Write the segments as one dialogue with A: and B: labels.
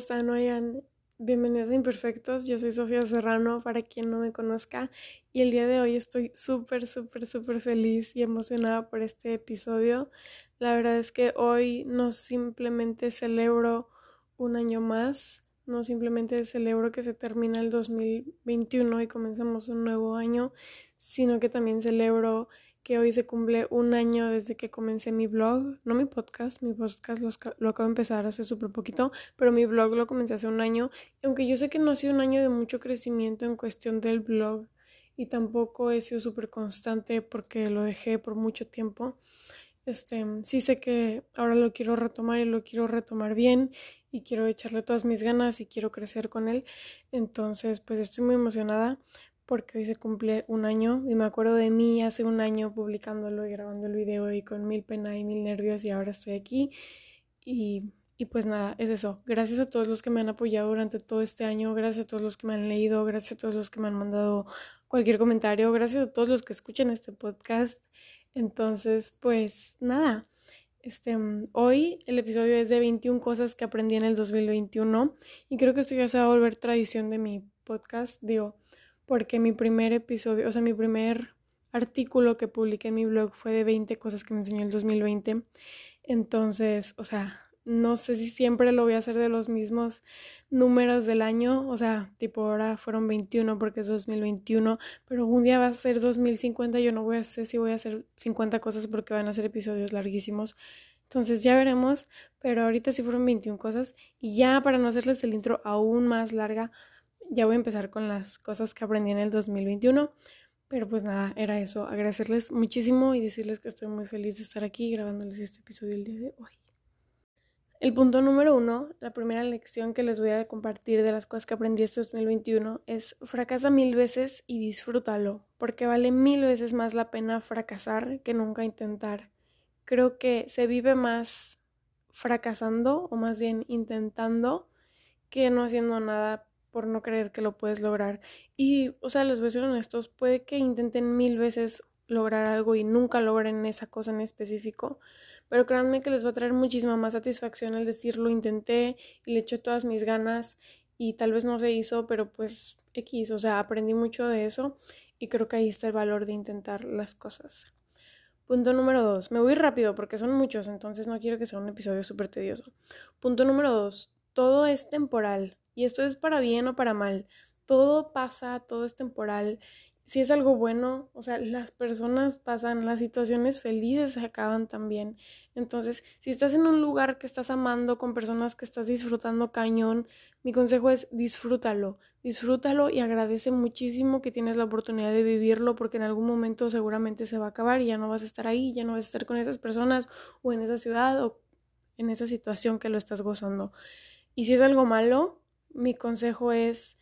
A: están? Oigan, bienvenidos a Imperfectos. Yo soy Sofía Serrano, para quien no me conozca. Y el día de hoy estoy súper, súper, súper feliz y emocionada por este episodio. La verdad es que hoy no simplemente celebro un año más, no simplemente celebro que se termina el 2021 y comenzamos un nuevo año, sino que también celebro que hoy se cumple un año desde que comencé mi blog, no mi podcast, mi podcast lo, acabo de empezar hace súper poquito, pero mi blog lo comencé hace un año, aunque yo sé que no ha sido un año de mucho crecimiento en cuestión del blog y tampoco he sido súper constante porque lo dejé por mucho tiempo. Este, sí sé que ahora lo quiero retomar y lo quiero retomar bien y quiero echarle todas mis ganas y quiero crecer con él. Entonces, pues estoy muy emocionada porque hoy se cumple un año y me acuerdo de mí hace un año publicándolo y grabando el video y con mil pena y mil nervios y ahora estoy aquí y, y pues nada, es eso. Gracias a todos los que me han apoyado durante todo este año, gracias a todos los que me han leído, gracias a todos los que me han mandado cualquier comentario, gracias a todos los que escuchan este podcast. Entonces, pues nada. Este, hoy el episodio es de 21 cosas que aprendí en el 2021 y creo que esto ya se va a volver tradición de mi podcast. Digo, porque mi primer episodio, o sea, mi primer artículo que publiqué en mi blog fue de 20 cosas que me enseñó el 2020. Entonces, o sea, no sé si siempre lo voy a hacer de los mismos números del año, o sea, tipo ahora fueron 21 porque es 2021, pero un día va a ser 2050, yo no voy a sé si voy a hacer 50 cosas porque van a ser episodios larguísimos. Entonces ya veremos, pero ahorita sí fueron 21 cosas y ya para no hacerles el intro aún más larga, ya voy a empezar con las cosas que aprendí en el 2021. Pero pues nada, era eso. Agradecerles muchísimo y decirles que estoy muy feliz de estar aquí grabándoles este episodio el día de hoy. El punto número uno, la primera lección que les voy a compartir de las cosas que aprendí este 2021 es fracasa mil veces y disfrútalo, porque vale mil veces más la pena fracasar que nunca intentar. Creo que se vive más fracasando o más bien intentando que no haciendo nada por no creer que lo puedes lograr. Y, o sea, les voy a ser honestos, puede que intenten mil veces lograr algo y nunca logren esa cosa en específico, pero créanme que les va a traer muchísima más satisfacción el decir lo intenté y le eché todas mis ganas y tal vez no se hizo, pero pues X, o sea, aprendí mucho de eso y creo que ahí está el valor de intentar las cosas. Punto número dos. Me voy rápido porque son muchos, entonces no quiero que sea un episodio súper tedioso. Punto número dos. Todo es temporal. Y esto es para bien o para mal. Todo pasa, todo es temporal. Si es algo bueno, o sea, las personas pasan, las situaciones felices se acaban también. Entonces, si estás en un lugar que estás amando, con personas que estás disfrutando cañón, mi consejo es disfrútalo, disfrútalo y agradece muchísimo que tienes la oportunidad de vivirlo porque en algún momento seguramente se va a acabar y ya no vas a estar ahí, ya no vas a estar con esas personas o en esa ciudad o en esa situación que lo estás gozando. Y si es algo malo, mi consejo es,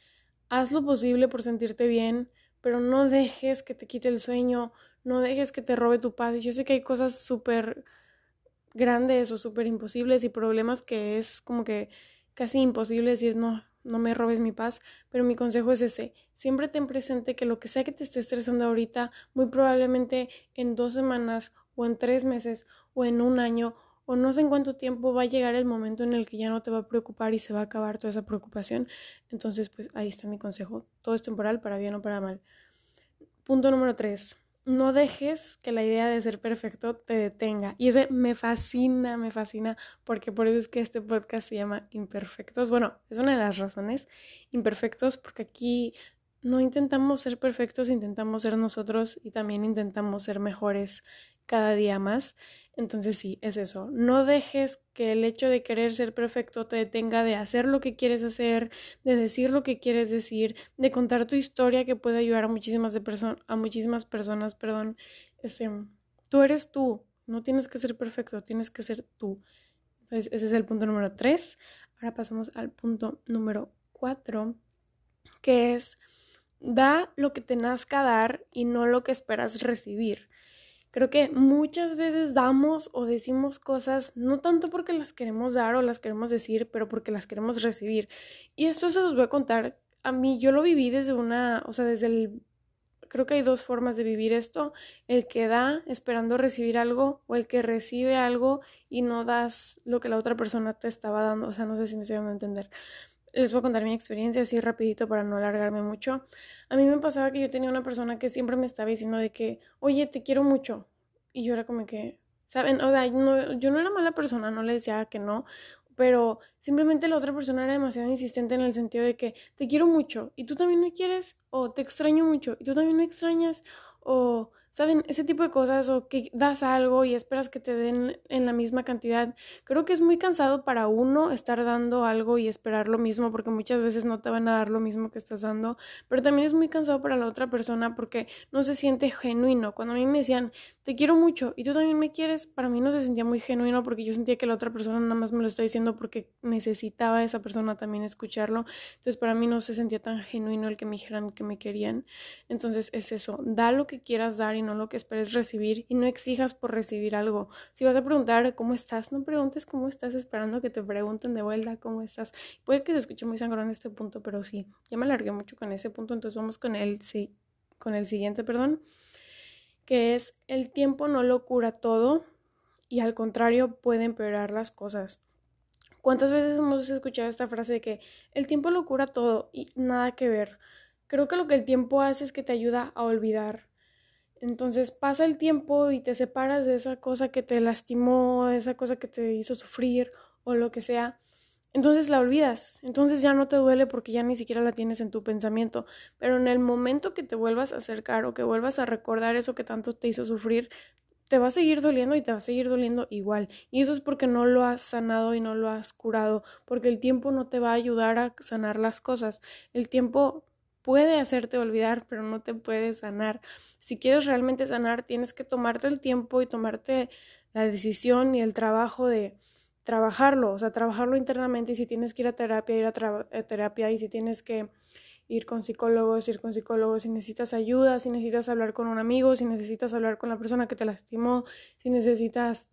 A: haz lo posible por sentirte bien, pero no dejes que te quite el sueño, no dejes que te robe tu paz. Yo sé que hay cosas súper grandes o súper imposibles y problemas que es como que casi imposible es no, no me robes mi paz, pero mi consejo es ese, siempre ten presente que lo que sea que te esté estresando ahorita, muy probablemente en dos semanas o en tres meses o en un año o no sé en cuánto tiempo va a llegar el momento en el que ya no te va a preocupar y se va a acabar toda esa preocupación. Entonces, pues ahí está mi consejo. Todo es temporal, para bien o para mal. Punto número tres. No dejes que la idea de ser perfecto te detenga. Y ese me fascina, me fascina, porque por eso es que este podcast se llama Imperfectos. Bueno, es una de las razones. Imperfectos, porque aquí no intentamos ser perfectos, intentamos ser nosotros y también intentamos ser mejores cada día más. Entonces sí, es eso. No dejes que el hecho de querer ser perfecto te detenga de hacer lo que quieres hacer, de decir lo que quieres decir, de contar tu historia que puede ayudar a muchísimas, de a muchísimas personas. Perdón. Este, tú eres tú. No tienes que ser perfecto, tienes que ser tú. Entonces, ese es el punto número tres. Ahora pasamos al punto número cuatro, que es da lo que te nazca dar y no lo que esperas recibir. Creo que muchas veces damos o decimos cosas no tanto porque las queremos dar o las queremos decir, pero porque las queremos recibir. Y esto se los voy a contar. A mí yo lo viví desde una, o sea, desde el creo que hay dos formas de vivir esto, el que da esperando recibir algo o el que recibe algo y no das lo que la otra persona te estaba dando, o sea, no sé si me estoy dando a entender. Les voy a contar mi experiencia así rapidito para no alargarme mucho. A mí me pasaba que yo tenía una persona que siempre me estaba diciendo de que, oye, te quiero mucho. Y yo era como que, ¿saben? O sea, yo no era mala persona, no le decía que no, pero simplemente la otra persona era demasiado insistente en el sentido de que te quiero mucho y tú también me quieres, o te extraño mucho y tú también me extrañas, o ¿saben? Ese tipo de cosas o que das algo y esperas que te den en la misma cantidad. Creo que es muy cansado para uno estar dando algo y esperar lo mismo porque muchas veces no te van a dar lo mismo que estás dando, pero también es muy cansado para la otra persona porque no se siente genuino. Cuando a mí me decían, te quiero mucho y tú también me quieres, para mí no se sentía muy genuino porque yo sentía que la otra persona nada más me lo está diciendo porque necesitaba esa persona también escucharlo. Entonces para mí no se sentía tan genuino el que me dijeran que me querían. Entonces es eso, da lo que quieras dar y no lo que esperes recibir y no exijas por recibir algo. Si vas a preguntar cómo estás, no preguntes cómo estás esperando que te pregunten de vuelta cómo estás. Puede que se escuche muy sangrón este punto, pero sí, ya me alargué mucho con ese punto, entonces vamos con el, sí, con el siguiente, perdón, que es el tiempo no lo cura todo y al contrario puede empeorar las cosas. ¿Cuántas veces hemos escuchado esta frase de que el tiempo lo cura todo y nada que ver? Creo que lo que el tiempo hace es que te ayuda a olvidar, entonces pasa el tiempo y te separas de esa cosa que te lastimó, de esa cosa que te hizo sufrir o lo que sea. Entonces la olvidas, entonces ya no te duele porque ya ni siquiera la tienes en tu pensamiento, pero en el momento que te vuelvas a acercar o que vuelvas a recordar eso que tanto te hizo sufrir, te va a seguir doliendo y te va a seguir doliendo igual. Y eso es porque no lo has sanado y no lo has curado, porque el tiempo no te va a ayudar a sanar las cosas. El tiempo puede hacerte olvidar, pero no te puede sanar. Si quieres realmente sanar, tienes que tomarte el tiempo y tomarte la decisión y el trabajo de trabajarlo, o sea, trabajarlo internamente. Y si tienes que ir a terapia, ir a, a terapia. Y si tienes que ir con psicólogos, ir con psicólogos, si necesitas ayuda, si necesitas hablar con un amigo, si necesitas hablar con la persona que te lastimó, si necesitas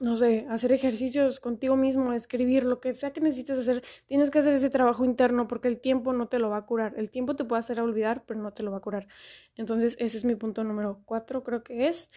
A: no sé, hacer ejercicios contigo mismo, escribir, lo que sea que necesites hacer, tienes que hacer ese trabajo interno porque el tiempo no te lo va a curar. El tiempo te puede hacer olvidar, pero no te lo va a curar. Entonces, ese es mi punto número cuatro, creo que es.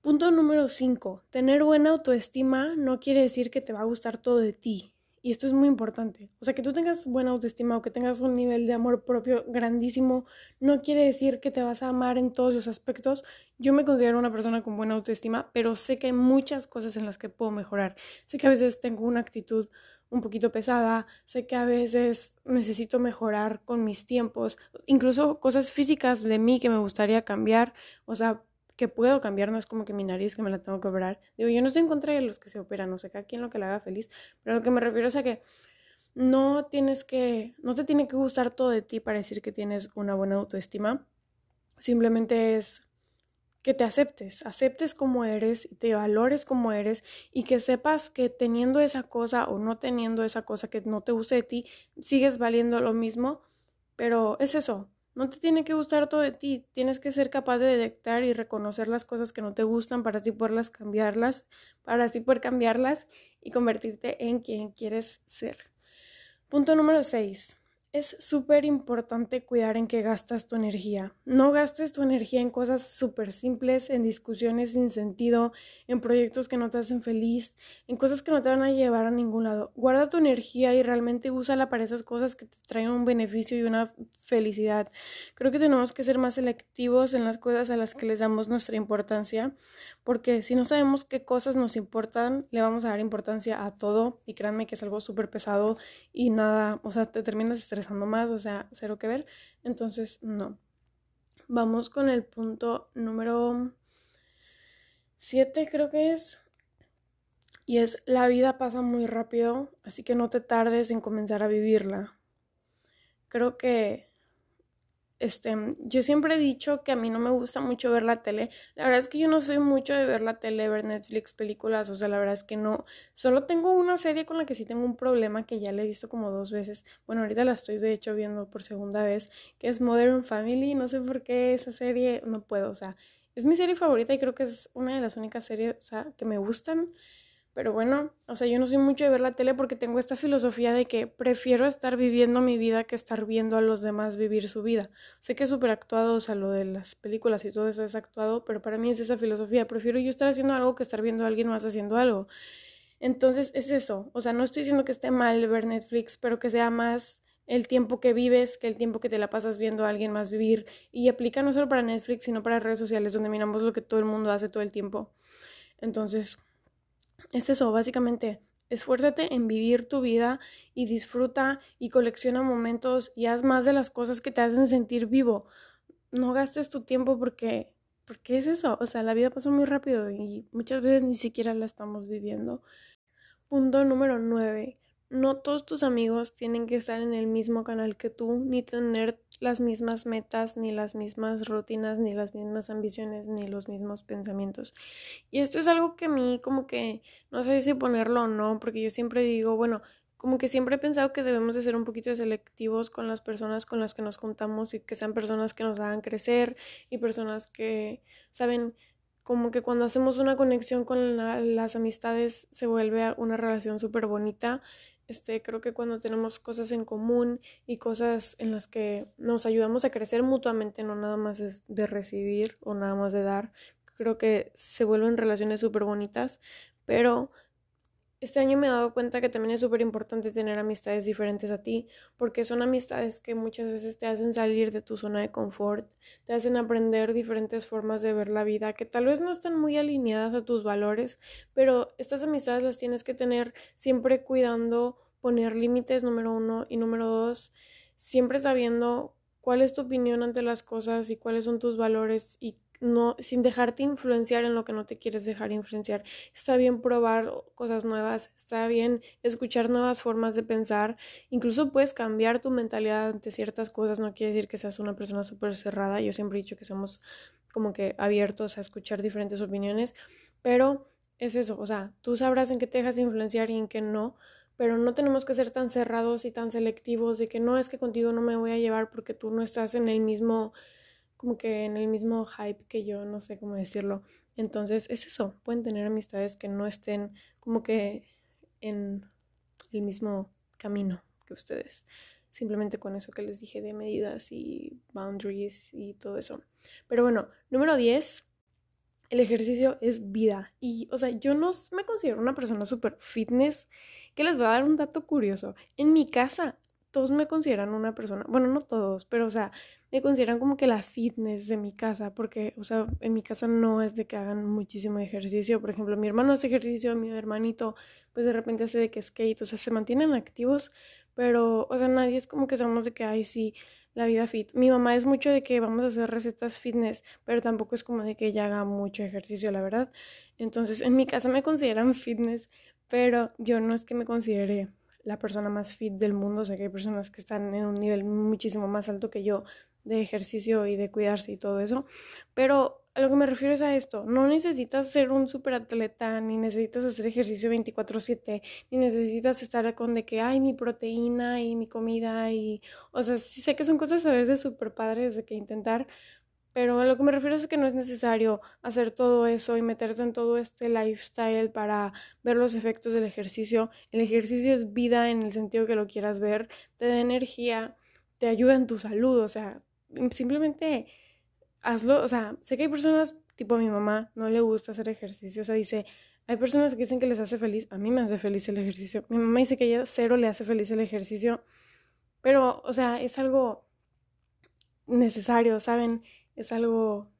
A: Punto número cinco, tener buena autoestima no quiere decir que te va a gustar todo de ti. Y esto es muy importante. O sea, que tú tengas buena autoestima o que tengas un nivel de amor propio grandísimo, no quiere decir que te vas a amar en todos los aspectos. Yo me considero una persona con buena autoestima, pero sé que hay muchas cosas en las que puedo mejorar. Sé que a veces tengo una actitud un poquito pesada, sé que a veces necesito mejorar con mis tiempos, incluso cosas físicas de mí que me gustaría cambiar. O sea, que puedo cambiar, no es como que mi nariz que me la tengo que operar. Digo, yo no estoy en contra de los que se operan, no sé, cada quien lo que le haga feliz, pero lo que me refiero es a que no tienes que, no te tiene que gustar todo de ti para decir que tienes una buena autoestima. Simplemente es que te aceptes, aceptes como eres y te valores como eres y que sepas que teniendo esa cosa o no teniendo esa cosa que no te guste de ti, sigues valiendo lo mismo, pero es eso, no te tiene que gustar todo de ti, tienes que ser capaz de detectar y reconocer las cosas que no te gustan para así poderlas cambiarlas, para así poder cambiarlas y convertirte en quien quieres ser. Punto número 6 es súper importante cuidar en qué gastas tu energía. No gastes tu energía en cosas súper simples, en discusiones sin sentido, en proyectos que no te hacen feliz, en cosas que no te van a llevar a ningún lado. Guarda tu energía y realmente úsala para esas cosas que te traen un beneficio y una felicidad. Creo que tenemos que ser más selectivos en las cosas a las que les damos nuestra importancia, porque si no sabemos qué cosas nos importan, le vamos a dar importancia a todo y créanme que es algo súper pesado y nada, o sea, te terminas estresando más, o sea, cero que ver. Entonces, no. Vamos con el punto número 7, creo que es. Y es, la vida pasa muy rápido, así que no te tardes en comenzar a vivirla. Creo que este, yo siempre he dicho que a mí no me gusta mucho ver la tele. La verdad es que yo no soy mucho de ver la tele, ver Netflix, películas, o sea, la verdad es que no. Solo tengo una serie con la que sí tengo un problema que ya le he visto como dos veces. Bueno, ahorita la estoy de hecho viendo por segunda vez, que es Modern Family. No sé por qué esa serie no puedo, o sea, es mi serie favorita y creo que es una de las únicas series, o sea, que me gustan Pero bueno, o sea, yo no soy mucho de ver la tele porque tengo esta filosofía de que prefiero estar viviendo mi vida que estar viendo a los demás vivir su vida. Sé que es súper actuado, o sea, lo de las películas y todo eso es actuado, pero para mí es esa filosofía. Prefiero yo estar haciendo algo que estar viendo a alguien más haciendo algo. Entonces es eso, o sea, no estoy diciendo que esté mal ver Netflix, pero que sea más el tiempo que vives que el tiempo que te la pasas viendo a alguien más vivir. Y aplica no solo para Netflix, sino para redes sociales, donde miramos lo que todo el mundo hace todo el tiempo. Entonces, es eso, básicamente. Esfuérzate en vivir tu vida y disfruta y colecciona momentos y haz más de las cosas que te hacen sentir vivo. No gastes tu tiempo porque, porque es eso. O sea, la vida pasa muy rápido y muchas veces ni siquiera la estamos viviendo. Punto número 9 no todos tus amigos tienen que estar en el mismo canal que tú, ni tener las mismas metas, ni las mismas rutinas, ni las mismas ambiciones, ni los mismos pensamientos. Y esto es algo que a mí como que no sé si ponerlo o no, porque yo siempre digo, bueno, como que siempre he pensado que debemos de ser un poquito selectivos con las personas con las que nos juntamos y que sean personas que nos hagan crecer y personas que saben como que cuando hacemos una conexión con las amistades se vuelve una relación súper bonita este, creo que cuando tenemos cosas en común y cosas en las que nos ayudamos a crecer mutuamente, no nada más es de recibir o nada más de dar, creo que se vuelven relaciones súper bonitas, pero este año me he dado cuenta que también es súper importante tener amistades diferentes a ti, porque son amistades que muchas veces te hacen salir de tu zona de confort, te hacen aprender diferentes formas de ver la vida que tal vez no están muy alineadas a tus valores, pero estas amistades las tienes que tener siempre cuidando poner límites, número uno, y número dos, siempre sabiendo cuál es tu opinión ante las cosas y cuáles son tus valores y no, sin dejarte influenciar en lo que no te quieres dejar influenciar. Está bien probar cosas nuevas, está bien escuchar nuevas formas de pensar, incluso puedes cambiar tu mentalidad ante ciertas cosas, no quiere decir que seas una persona súper cerrada, yo siempre he dicho que somos como que abiertos a escuchar diferentes opiniones, pero es eso, o sea, tú sabrás en qué te dejas influenciar y en qué no, pero no tenemos que ser tan cerrados y tan selectivos de que no es que contigo no me voy a llevar porque tú no estás en el mismo como que en el mismo hype que yo, no sé cómo decirlo. Entonces es eso, pueden tener amistades que no estén como que en el mismo camino que ustedes. Simplemente con eso que les dije de medidas y boundaries y todo eso. Pero bueno, número 10, el ejercicio es vida. Y, o sea, yo no me considero una persona súper fitness. Que les voy a dar un dato curioso. En mi casa, todos me consideran una persona, bueno, no todos, pero, o sea, me consideran como que la fitness de mi casa, porque, o sea, en mi casa no es de que hagan muchísimo ejercicio. Por ejemplo, mi hermano hace ejercicio, mi hermanito, pues de repente hace de que skate, o sea, se mantienen activos, pero, o sea, nadie es como que sabemos de que, ay, sí, la vida fit. Mi mamá es mucho de que vamos a hacer recetas fitness, pero tampoco es como de que ella haga mucho ejercicio, la verdad. Entonces, en mi casa me consideran fitness, pero yo no es que me considere la persona más fit del mundo, sea que hay personas que están en un nivel muchísimo más alto que yo de ejercicio y de cuidarse y todo eso, pero a lo que me refiero es a esto, no necesitas ser un superatleta, ni necesitas hacer ejercicio 24/7, ni necesitas estar con de que, hay mi proteína y mi comida y, o sea, sé que son cosas a veces súper padres de que intentar, pero a lo que me refiero es que no es necesario hacer todo eso y meterte en todo este lifestyle para ver los efectos del ejercicio. El ejercicio es vida en el sentido que lo quieras ver, te da energía, te ayuda en tu salud, o sea, simplemente hazlo, o sea, sé que hay personas, tipo mi mamá, no le gusta hacer ejercicio, o sea, dice, hay personas que dicen que les hace feliz, a mí me hace feliz el ejercicio, mi mamá dice que ella cero le hace feliz el ejercicio, pero, o sea, es algo necesario, ¿saben? Es algo...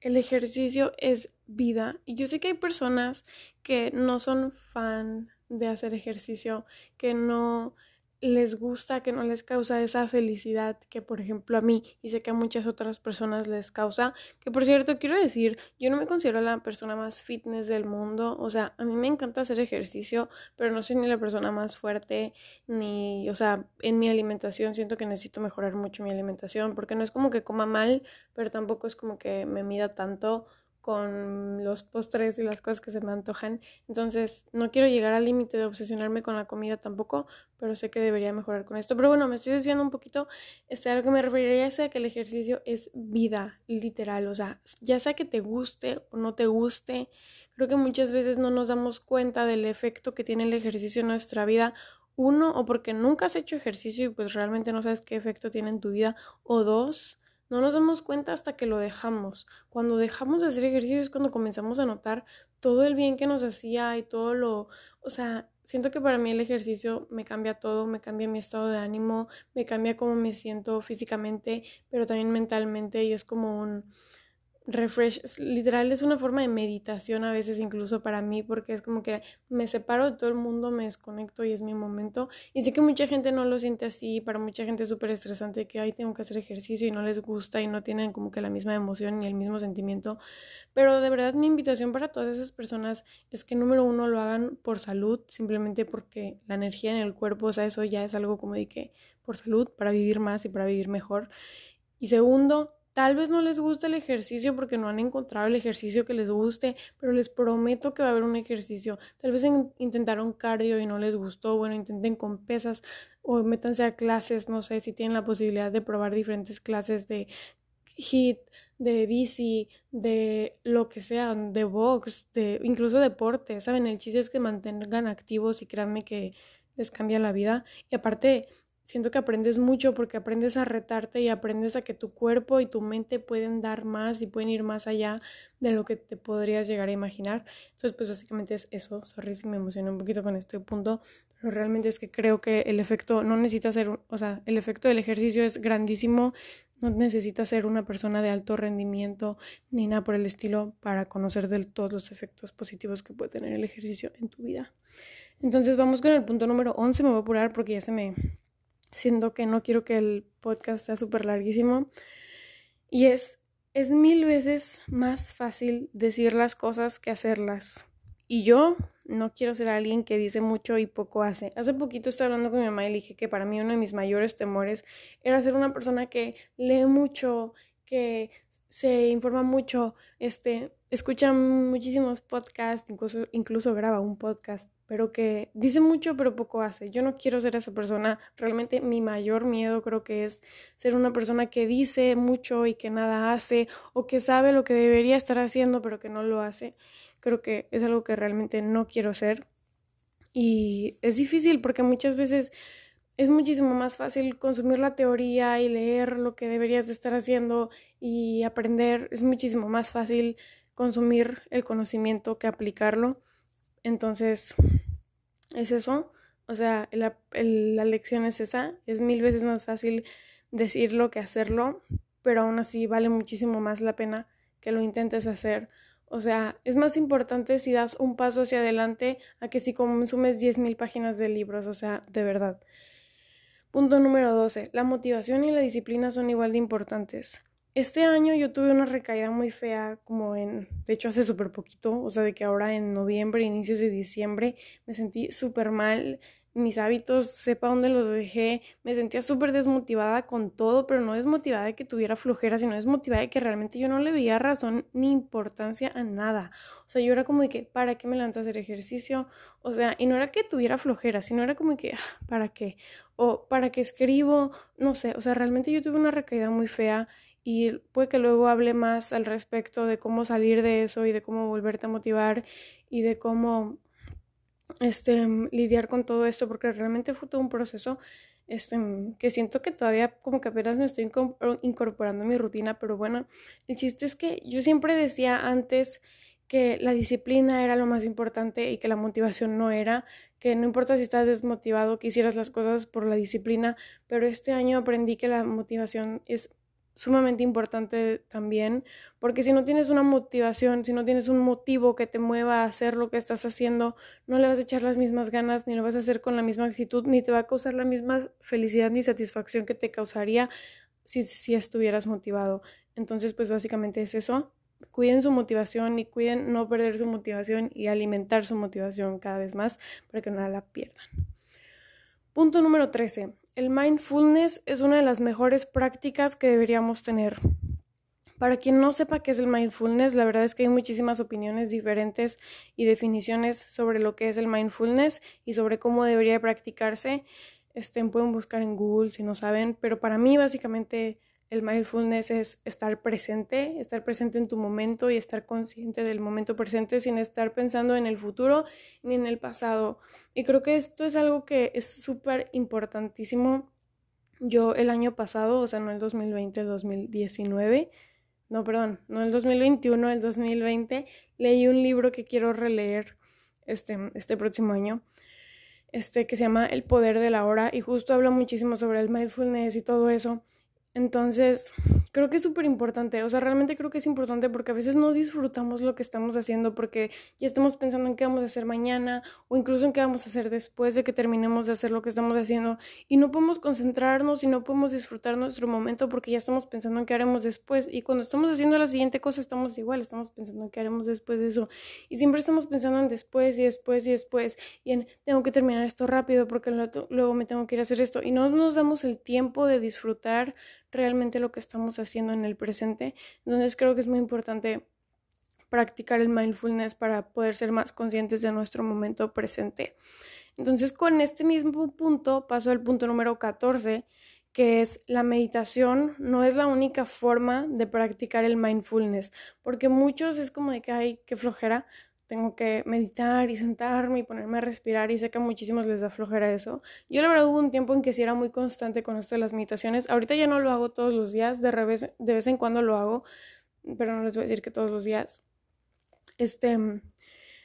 A: El ejercicio es vida. Y yo sé que hay personas que no son fan de hacer ejercicio, que no les gusta, que no les causa esa felicidad que por ejemplo a mí y sé que a muchas otras personas les causa, que por cierto quiero decir, yo no me considero la persona más fitness del mundo, o sea, a mí me encanta hacer ejercicio, pero no soy ni la persona más fuerte, ni, o sea, en mi alimentación siento que necesito mejorar mucho mi alimentación, porque no es como que coma mal, pero tampoco es como que me mida tanto con los postres y las cosas que se me antojan. Entonces, no quiero llegar al límite de obsesionarme con la comida tampoco, pero sé que debería mejorar con esto. Pero bueno, me estoy desviando un poquito. Este, a lo que me referiría es a que el ejercicio es vida, literal. O sea, ya sea que te guste o no te guste, creo que muchas veces no nos damos cuenta del efecto que tiene el ejercicio en nuestra vida. Uno, o porque nunca has hecho ejercicio y pues realmente no sabes qué efecto tiene en tu vida. O dos, no nos damos cuenta hasta que lo dejamos. Cuando dejamos de hacer ejercicio es cuando comenzamos a notar todo el bien que nos hacía y todo lo, o sea, siento que para mí el ejercicio me cambia todo, me cambia mi estado de ánimo, me cambia cómo me siento físicamente, pero también mentalmente y es como un refresh, literal es una forma de meditación a veces incluso para mí porque es como que me separo de todo el mundo, me desconecto y es mi momento y sé que mucha gente no lo siente así, para mucha gente es súper estresante que ay tengo que hacer ejercicio y no les gusta y no tienen como que la misma emoción ni el mismo sentimiento, pero de verdad mi invitación para todas esas personas es que número uno lo hagan por salud, simplemente porque la energía en el cuerpo, o sea, eso ya es algo como de que por salud, para vivir más y para vivir mejor. Y segundo, Tal vez no les guste el ejercicio porque no han encontrado el ejercicio que les guste, pero les prometo que va a haber un ejercicio. Tal vez intentaron cardio y no les gustó, bueno, intenten con pesas o métanse a clases, no sé, si tienen la posibilidad de probar diferentes clases de hit, de bici, de lo que sea, de box, de incluso deporte, ¿saben? El chiste es que mantengan activos y créanme que les cambia la vida. Y aparte, siento que aprendes mucho porque aprendes a retarte y aprendes a que tu cuerpo y tu mente pueden dar más y pueden ir más allá de lo que te podrías llegar a imaginar. Entonces, pues básicamente es eso. Sorry si me emocioné un poquito con este punto, pero realmente es que creo que el efecto no necesita ser, o sea, el efecto del ejercicio es grandísimo. No necesitas ser una persona de alto rendimiento ni nada por el estilo para conocer de todos los efectos positivos que puede tener el ejercicio en tu vida. Entonces vamos con el punto número 11, me voy a apurar porque ya se me siento que no quiero que el podcast sea súper larguísimo. Y es, es mil veces más fácil decir las cosas que hacerlas. Y yo no quiero ser alguien que dice mucho y poco hace. Hace poquito estaba hablando con mi mamá y le dije que para mí uno de mis mayores temores era ser una persona que lee mucho, que se informa mucho, este, escucha muchísimos podcasts, incluso, incluso graba un podcast pero que dice mucho pero poco hace. Yo no quiero ser esa persona. Realmente mi mayor miedo creo que es ser una persona que dice mucho y que nada hace o que sabe lo que debería estar haciendo pero que no lo hace. Creo que es algo que realmente no quiero ser. Y es difícil porque muchas veces es muchísimo más fácil consumir la teoría y leer lo que deberías de estar haciendo y aprender. Es muchísimo más fácil consumir el conocimiento que aplicarlo. Entonces, es eso. O sea, la, la lección es esa. Es mil veces más fácil decirlo que hacerlo, pero aún así vale muchísimo más la pena que lo intentes hacer. O sea, es más importante si das un paso hacia adelante a que si consumes 10.000 páginas de libros, o sea, de verdad. Punto número 12. La motivación y la disciplina son igual de importantes. Este año yo tuve una recaída muy fea, como en, de hecho hace súper poquito, o sea, de que ahora en noviembre, inicios de diciembre, me sentí súper mal, mis hábitos, sepa dónde los dejé, me sentía súper desmotivada con todo, pero no desmotivada de que tuviera flojera, sino desmotivada de que realmente yo no le veía razón ni importancia a nada. O sea, yo era como que, ¿para qué me levanto a hacer ejercicio? O sea, y no era que tuviera flojera, sino era como que, ah, ¿para qué? O ¿para qué escribo? No sé, o sea, realmente yo tuve una recaída muy fea y puede que luego hable más al respecto de cómo salir de eso y de cómo volverte a motivar y de cómo este, lidiar con todo esto, porque realmente fue todo un proceso este, que siento que todavía como que apenas me estoy incorporando a mi rutina, pero bueno, el chiste es que yo siempre decía antes que la disciplina era lo más importante y que la motivación no era, que no importa si estás desmotivado, que hicieras las cosas por la disciplina, pero este año aprendí que la motivación es sumamente importante también, porque si no tienes una motivación, si no tienes un motivo que te mueva a hacer lo que estás haciendo, no le vas a echar las mismas ganas, ni lo vas a hacer con la misma actitud, ni te va a causar la misma felicidad ni satisfacción que te causaría si, si estuvieras motivado. Entonces, pues básicamente es eso. Cuiden su motivación y cuiden no perder su motivación y alimentar su motivación cada vez más para que no la pierdan. Punto número 13 el mindfulness es una de las mejores prácticas que deberíamos tener. Para quien no sepa qué es el mindfulness, la verdad es que hay muchísimas opiniones diferentes y definiciones sobre lo que es el mindfulness y sobre cómo debería practicarse. Este, pueden buscar en Google si no saben, pero para mí básicamente el mindfulness es estar presente, estar presente en tu momento y estar consciente del momento presente sin estar pensando en el futuro ni en el pasado. Y creo que esto es algo que es súper importantísimo. Yo el año pasado, o sea, no el 2020, el 2019, no, perdón, no el 2021, el 2020, leí un libro que quiero releer este, este próximo año, este, que se llama El Poder de la Hora y justo habla muchísimo sobre el mindfulness y todo eso. Entonces, creo que es súper importante, o sea, realmente creo que es importante porque a veces no disfrutamos lo que estamos haciendo porque ya estamos pensando en qué vamos a hacer mañana o incluso en qué vamos a hacer después de que terminemos de hacer lo que estamos haciendo y no podemos concentrarnos y no podemos disfrutar nuestro momento porque ya estamos pensando en qué haremos después y cuando estamos haciendo la siguiente cosa estamos igual, estamos pensando en qué haremos después de eso y siempre estamos pensando en después y después y después y en tengo que terminar esto rápido porque luego me tengo que ir a hacer esto y no nos damos el tiempo de disfrutar realmente lo que estamos haciendo en el presente. Entonces creo que es muy importante practicar el mindfulness para poder ser más conscientes de nuestro momento presente. Entonces con este mismo punto paso al punto número 14, que es la meditación no es la única forma de practicar el mindfulness, porque muchos es como de que hay que flojera, tengo que meditar y sentarme y ponerme a respirar y sé que a muchísimos les da flojera eso. Yo la verdad hubo un tiempo en que sí era muy constante con esto de las meditaciones. Ahorita ya no lo hago todos los días, de, revés, de vez en cuando lo hago, pero no les voy a decir que todos los días. Este,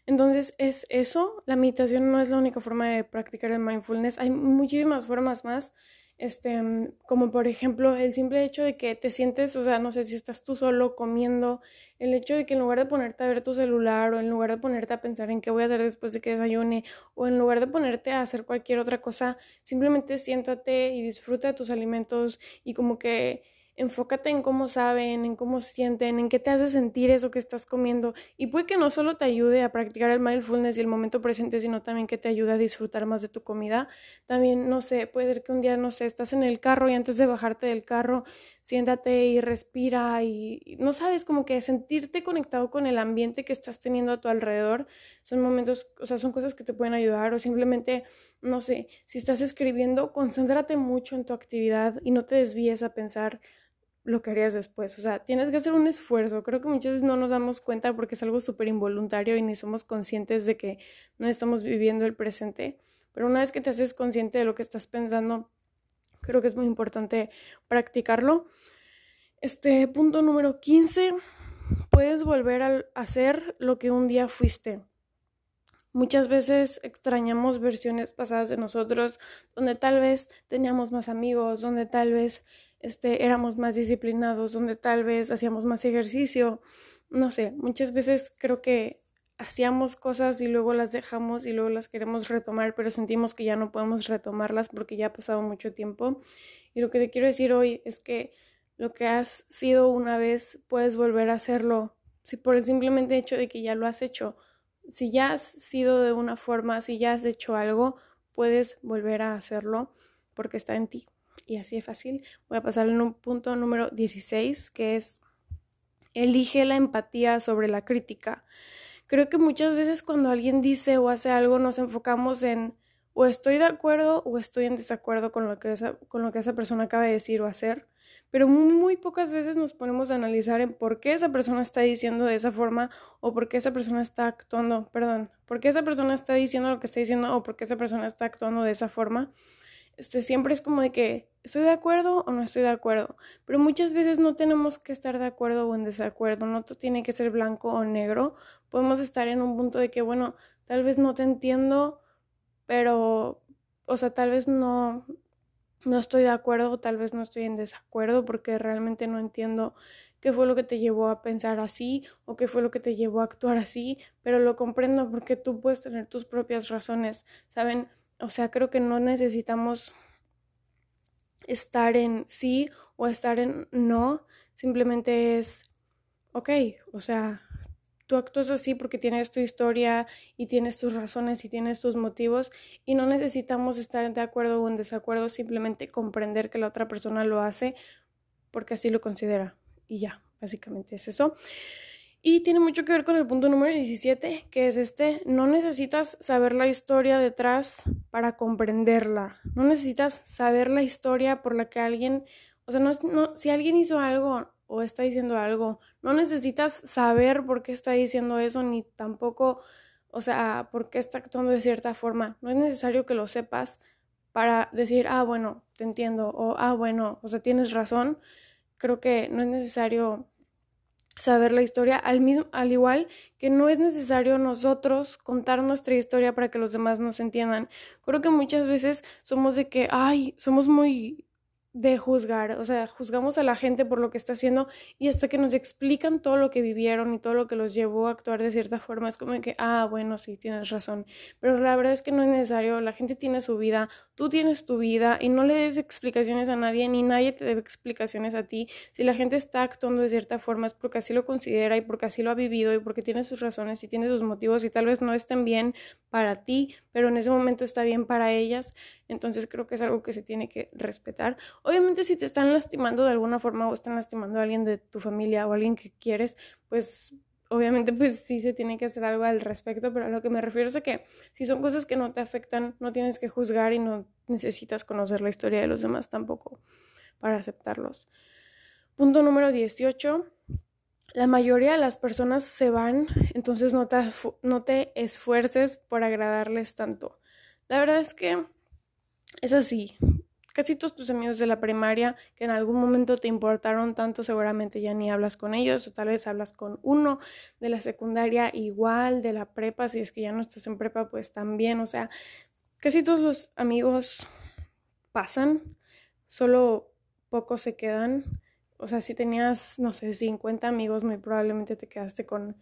A: entonces es eso, la meditación no es la única forma de practicar el mindfulness, hay muchísimas formas más este, mm, como por ejemplo el simple hecho de que te sientes, o sea, no sé si estás tú solo comiendo, el hecho de que en lugar de ponerte a ver tu celular o en lugar de ponerte a pensar en qué voy a hacer después de que desayune o en lugar de ponerte a hacer cualquier otra cosa, simplemente siéntate y disfruta de tus alimentos y como que enfócate en cómo saben, en cómo sienten, en qué te hace sentir eso que estás comiendo. Y puede que no solo te ayude a practicar el mindfulness y el momento presente, sino también que te ayude a disfrutar más de tu comida. También, no sé, puede ser que un día, no sé, estás en el carro y antes de bajarte del carro, siéntate y respira y no sabes, como que sentirte conectado con el ambiente que estás teniendo a tu alrededor. Son momentos, o sea, son cosas que te pueden ayudar o simplemente, no sé, si estás escribiendo, concéntrate mucho en tu actividad y no te desvíes a pensar lo que harías después. O sea, tienes que hacer un esfuerzo. Creo que muchas veces no nos damos cuenta porque es algo súper involuntario y ni somos conscientes de que no estamos viviendo el presente. Pero una vez que te haces consciente de lo que estás pensando, creo que es muy importante practicarlo. Este punto número 15, puedes volver a hacer lo que un día fuiste. Muchas veces extrañamos versiones pasadas de nosotros, donde tal vez teníamos más amigos, donde tal vez este, éramos más disciplinados, donde tal vez hacíamos más ejercicio, no sé, muchas veces creo que hacíamos cosas y luego las dejamos y luego las queremos retomar, pero sentimos que ya no podemos retomarlas porque ya ha pasado mucho tiempo. Y lo que te quiero decir hoy es que lo que has sido una vez puedes volver a hacerlo, si por el simplemente hecho de que ya lo has hecho. Si ya has sido de una forma, si ya has hecho algo, puedes volver a hacerlo porque está en ti y así es fácil. Voy a pasar en un punto número 16, que es elige la empatía sobre la crítica. Creo que muchas veces cuando alguien dice o hace algo nos enfocamos en o estoy de acuerdo o estoy en desacuerdo con lo que esa, con lo que esa persona acaba de decir o hacer, pero muy, pocas veces nos ponemos a analizar en por qué esa persona está diciendo de esa forma o por qué esa persona está actuando, perdón, por qué esa persona está diciendo lo que está diciendo o por qué esa persona está actuando de esa forma este, siempre es como de que estoy de acuerdo o no estoy de acuerdo, pero muchas veces no tenemos que estar de acuerdo o en desacuerdo, no tiene que ser blanco o negro, podemos estar en un punto de que, bueno, tal vez no te entiendo, pero, o sea, tal vez no, no estoy de acuerdo, tal vez no estoy en desacuerdo porque realmente no entiendo qué fue lo que te llevó a pensar así o qué fue lo que te llevó a actuar así, pero lo comprendo porque tú puedes tener tus propias razones, ¿saben? O sea, creo que no necesitamos estar en sí o estar en no, simplemente es, ok, o sea, tú actúas así porque tienes tu historia y tienes tus razones y tienes tus motivos y no necesitamos estar de acuerdo o en desacuerdo, simplemente comprender que la otra persona lo hace porque así lo considera y ya, básicamente es eso. Y tiene mucho que ver con el punto número 17, que es este, no necesitas saber la historia detrás para comprenderla. No necesitas saber la historia por la que alguien, o sea, no, no, si alguien hizo algo o está diciendo algo, no necesitas saber por qué está diciendo eso, ni tampoco, o sea, por qué está actuando de cierta forma. No es necesario que lo sepas para decir, ah, bueno, te entiendo, o ah, bueno, o sea, tienes razón. Creo que no es necesario saber la historia, al, mismo, al igual que no es necesario nosotros contar nuestra historia para que los demás nos entiendan. Creo que muchas veces somos de que, ay, somos muy de juzgar, o sea, juzgamos a la gente por lo que está haciendo y hasta que nos explican todo lo que vivieron y todo lo que los llevó a actuar de cierta forma, es como que, ah, bueno, sí, tienes razón, pero la verdad es que no es necesario, la gente tiene su vida, tú tienes tu vida y no le des explicaciones a nadie, ni nadie te debe explicaciones a ti. Si la gente está actuando de cierta forma es porque así lo considera y porque así lo ha vivido y porque tiene sus razones y tiene sus motivos y tal vez no estén bien para ti, pero en ese momento está bien para ellas, entonces creo que es algo que se tiene que respetar Obviamente si te están lastimando de alguna forma o están lastimando a alguien de tu familia o alguien que quieres, pues obviamente pues sí se tiene que hacer algo al respecto, pero a lo que me refiero es a que si son cosas que no te afectan, no tienes que juzgar y no necesitas conocer la historia de los demás tampoco para aceptarlos. Punto número 18. La mayoría de las personas se van, entonces no te, no te esfuerces por agradarles tanto. La verdad es que es así casi todos tus amigos de la primaria que en algún momento te importaron tanto, seguramente ya ni hablas con ellos, o tal vez hablas con uno de la secundaria igual, de la prepa, si es que ya no estás en prepa, pues también, o sea, casi todos los amigos pasan, solo pocos se quedan. O sea, si tenías, no sé, 50 amigos, muy probablemente te quedaste con,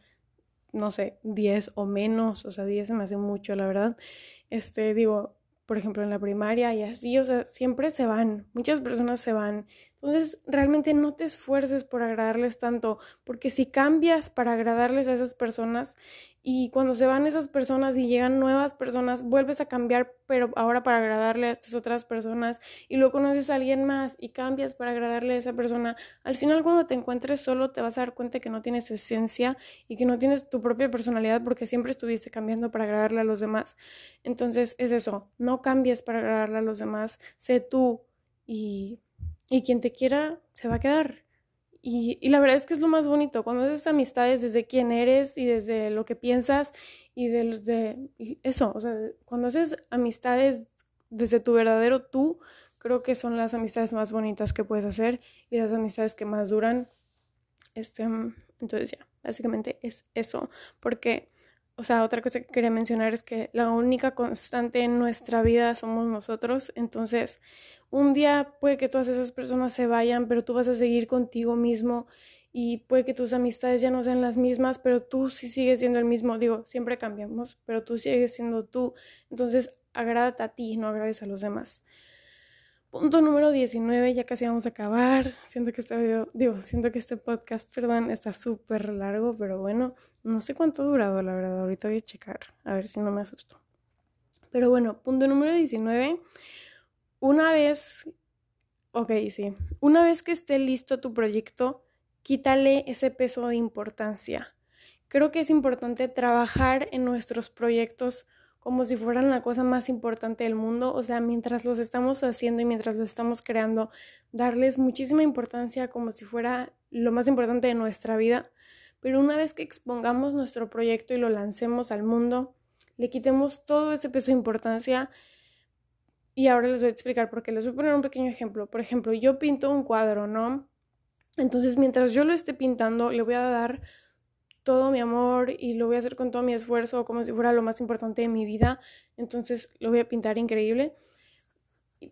A: no sé, 10 o menos. O sea, 10 se me hace mucho, la verdad. Este, digo, por ejemplo, en la primaria y así, o sea, siempre se van, muchas personas se van. Entonces, realmente no te esfuerces por agradarles tanto, porque si cambias para agradarles a esas personas y cuando se van esas personas y llegan nuevas personas, vuelves a cambiar, pero ahora para agradarle a estas otras personas y luego conoces a alguien más y cambias para agradarle a esa persona, al final cuando te encuentres solo te vas a dar cuenta que no tienes esencia y que no tienes tu propia personalidad porque siempre estuviste cambiando para agradarle a los demás. Entonces, es eso, no cambies para agradarle a los demás, sé tú y y quien te quiera se va a quedar. Y, y, la verdad es que es lo más bonito, cuando haces amistades desde quién eres y desde lo que piensas y de, eso, o sea, cuando haces amistades desde tu verdadero tú, creo que son las amistades más bonitas que puedes hacer y las amistades que más duran. Este, entonces ya, básicamente es eso, porque, o sea, otra cosa que quería mencionar es que la única constante en nuestra vida somos nosotros, entonces un día puede que todas esas personas se vayan, pero tú vas a seguir contigo mismo y puede que tus amistades ya no sean las mismas, pero tú sí sigues siendo el mismo. Digo, siempre cambiamos, pero tú sigues siendo tú. Entonces, agrádate a ti, no agrades a los demás. Punto número 19, ya casi vamos a acabar. Siento que este video, digo, siento que este podcast, perdón, está súper largo, pero bueno, no sé cuánto ha durado, la verdad. Ahorita voy a checar, a ver si no me asusto. Pero bueno, punto número 19 una vez, ok, sí, una vez que esté listo tu proyecto, quítale ese peso de importancia. Creo que es importante trabajar en nuestros proyectos como si fueran la cosa más importante del mundo, o sea, mientras los estamos haciendo y mientras los estamos creando, darles muchísima importancia como si fuera lo más importante de nuestra vida, pero una vez que expongamos nuestro proyecto y lo lancemos al mundo, le quitemos todo ese peso de importancia y ahora les voy a explicar por qué. Les voy a poner un pequeño ejemplo. Por ejemplo, yo pinto un cuadro, ¿no? Entonces, mientras yo lo esté pintando, le voy a dar todo mi amor y lo voy a hacer con todo mi esfuerzo, como si fuera lo más importante de mi vida. Entonces, lo voy a pintar increíble.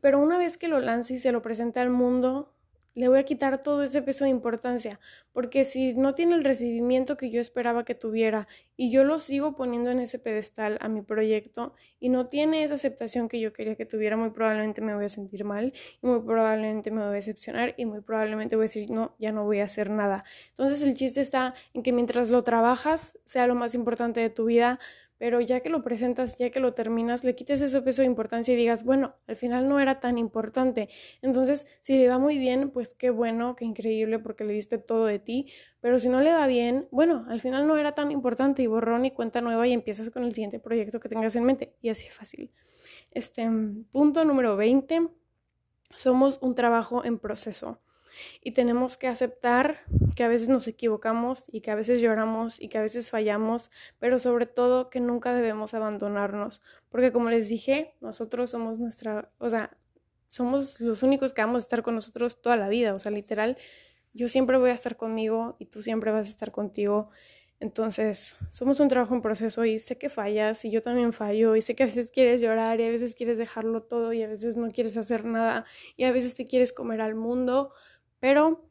A: Pero una vez que lo lance y se lo presente al mundo, le voy a quitar todo ese peso de importancia, porque si no tiene el recibimiento que yo esperaba que tuviera y yo lo sigo poniendo en ese pedestal a mi proyecto y no tiene esa aceptación que yo quería que tuviera, muy probablemente me voy a sentir mal y muy probablemente me voy a decepcionar y muy probablemente voy a decir, no, ya no voy a hacer nada. Entonces el chiste está en que mientras lo trabajas, sea lo más importante de tu vida, pero ya que lo presentas, ya que lo terminas, le quites ese peso de importancia y digas, bueno, al final no era tan importante. Entonces, si le va muy bien, pues qué bueno, qué increíble porque le diste todo de ti, pero si no le va bien, bueno, al final no era tan importante y borrón y cuenta nueva y empiezas con el siguiente proyecto que tengas en mente y así es fácil. Este punto número 20, somos un trabajo en proceso. Y tenemos que aceptar que a veces nos equivocamos y que a veces lloramos y que a veces fallamos, pero sobre todo que nunca debemos abandonarnos, porque como les dije, nosotros somos nuestra, o sea, somos los únicos que vamos a estar con nosotros toda la vida, o sea, literal, yo siempre voy a estar conmigo y tú siempre vas a estar contigo. Entonces, somos un trabajo en proceso y sé que fallas y yo también fallo y sé que a veces quieres llorar y a veces quieres dejarlo todo y a veces no quieres hacer nada y a veces te quieres comer al mundo, pero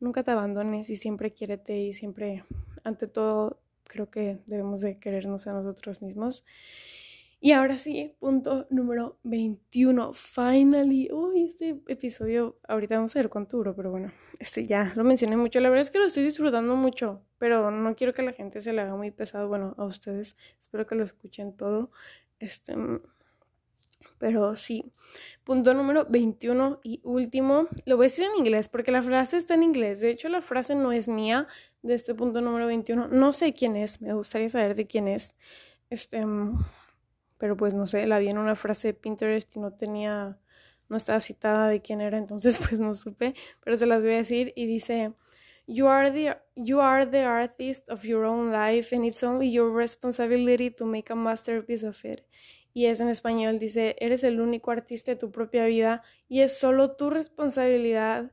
A: nunca te abandones y siempre quiérete y siempre, ante todo, creo que debemos de querernos a nosotros mismos. Y ahora sí, punto número 21. Finally. Uy, este episodio, ahorita vamos a ver cuánto duro, pero bueno, este ya lo mencioné mucho. La verdad es que lo estoy disfrutando mucho, pero no quiero que la gente se le haga muy pesado. Bueno, a ustedes, espero que lo escuchen todo. Este, pero sí. Punto número 21 y último. Lo voy a decir en inglés porque la frase está en inglés. De hecho, la frase no es mía de este punto número 21. No sé quién es. Me gustaría saber de quién es. Este, pero pues no sé, la vi en una frase de Pinterest y no tenía, no estaba citada de quién era, entonces pues no supe, pero se las voy a decir y dice, You are the you are the artist of your own life and it's only your responsibility to make a masterpiece of it y es en español, dice, eres el único artista de tu propia vida y es solo tu responsabilidad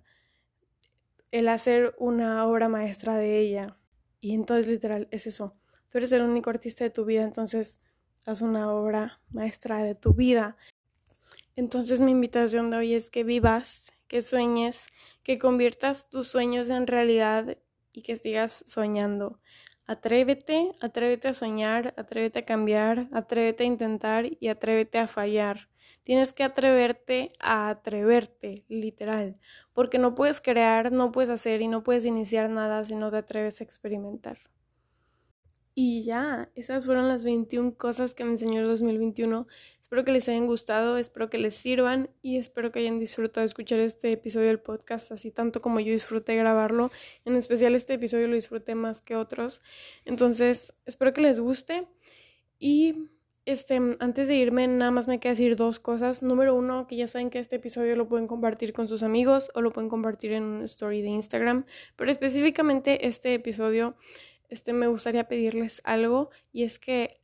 A: el hacer una obra maestra de ella. Y entonces literal es eso, tú eres el único artista de tu vida, entonces haz una obra maestra de tu vida. Entonces mi invitación de hoy es que vivas, que sueñes, que conviertas tus sueños en realidad y que sigas soñando. Atrévete, atrévete a soñar, atrévete a cambiar, atrévete a intentar y atrévete a fallar. Tienes que atreverte a atreverte, literal, porque no puedes crear, no puedes hacer y no puedes iniciar nada si no te atreves a experimentar. Y ya, esas fueron las 21 cosas que me enseñó el 2021. Espero que les hayan gustado, espero que les sirvan y espero que hayan disfrutado escuchar este episodio del podcast así tanto como yo disfruté grabarlo. En especial este episodio lo disfruté más que otros. Entonces, espero que les guste. Y este, antes de irme, nada más me queda decir dos cosas. Número uno, que ya saben que este episodio lo pueden compartir con sus amigos o lo pueden compartir en un story de Instagram. Pero específicamente este episodio este, me gustaría pedirles algo y es que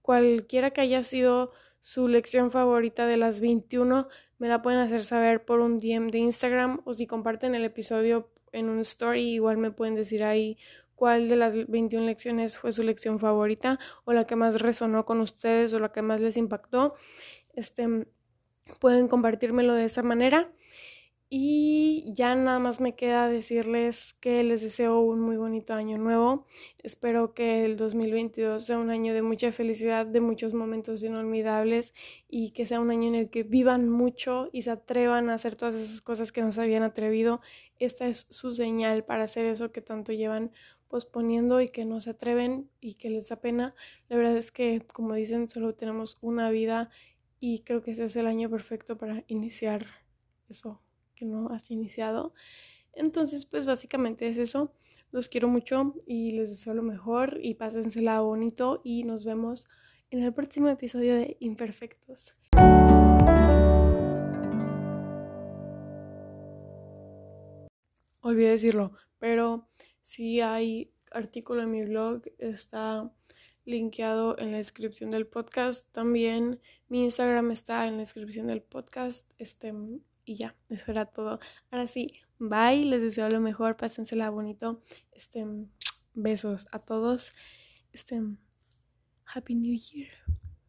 A: cualquiera que haya sido su lección favorita de las 21, me la pueden hacer saber por un DM de Instagram o si comparten el episodio en un story, igual me pueden decir ahí cuál de las 21 lecciones fue su lección favorita o la que más resonó con ustedes o la que más les impactó. Este, pueden compartírmelo de esa manera. Y ya nada más me queda decirles que les deseo un muy bonito año nuevo. Espero que el 2022 sea un año de mucha felicidad, de muchos momentos inolvidables y que sea un año en el que vivan mucho y se atrevan a hacer todas esas cosas que no se habían atrevido. Esta es su señal para hacer eso que tanto llevan posponiendo y que no se atreven y que les da pena. La verdad es que, como dicen, solo tenemos una vida y creo que ese es el año perfecto para iniciar eso que no has iniciado. Entonces, pues básicamente es eso. Los quiero mucho y les deseo lo mejor y pásensela bonito y nos vemos en el próximo episodio de Imperfectos. Olvidé decirlo, pero si hay artículo en mi blog, está linkeado en la descripción del podcast. También mi Instagram está en la descripción del podcast. Este, y ya, eso era todo. Ahora sí, bye, les deseo lo mejor, pásensela bonito. Este, besos a todos. Este, Happy New Year.